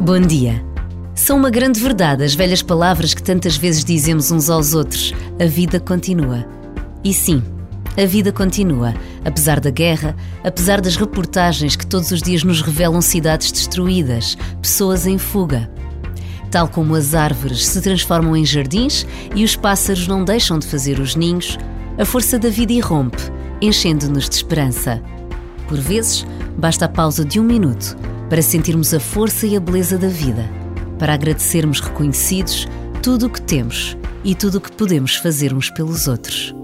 Bom dia. São uma grande verdade as velhas palavras que tantas vezes dizemos uns aos outros: a vida continua. E sim, a vida continua, apesar da guerra, apesar das reportagens que todos os dias nos revelam cidades destruídas, pessoas em fuga. Tal como as árvores se transformam em jardins e os pássaros não deixam de fazer os ninhos, a força da vida irrompe, enchendo-nos de esperança. Por vezes, basta a pausa de um minuto para sentirmos a força e a beleza da vida, para agradecermos reconhecidos tudo o que temos e tudo o que podemos fazer uns pelos outros.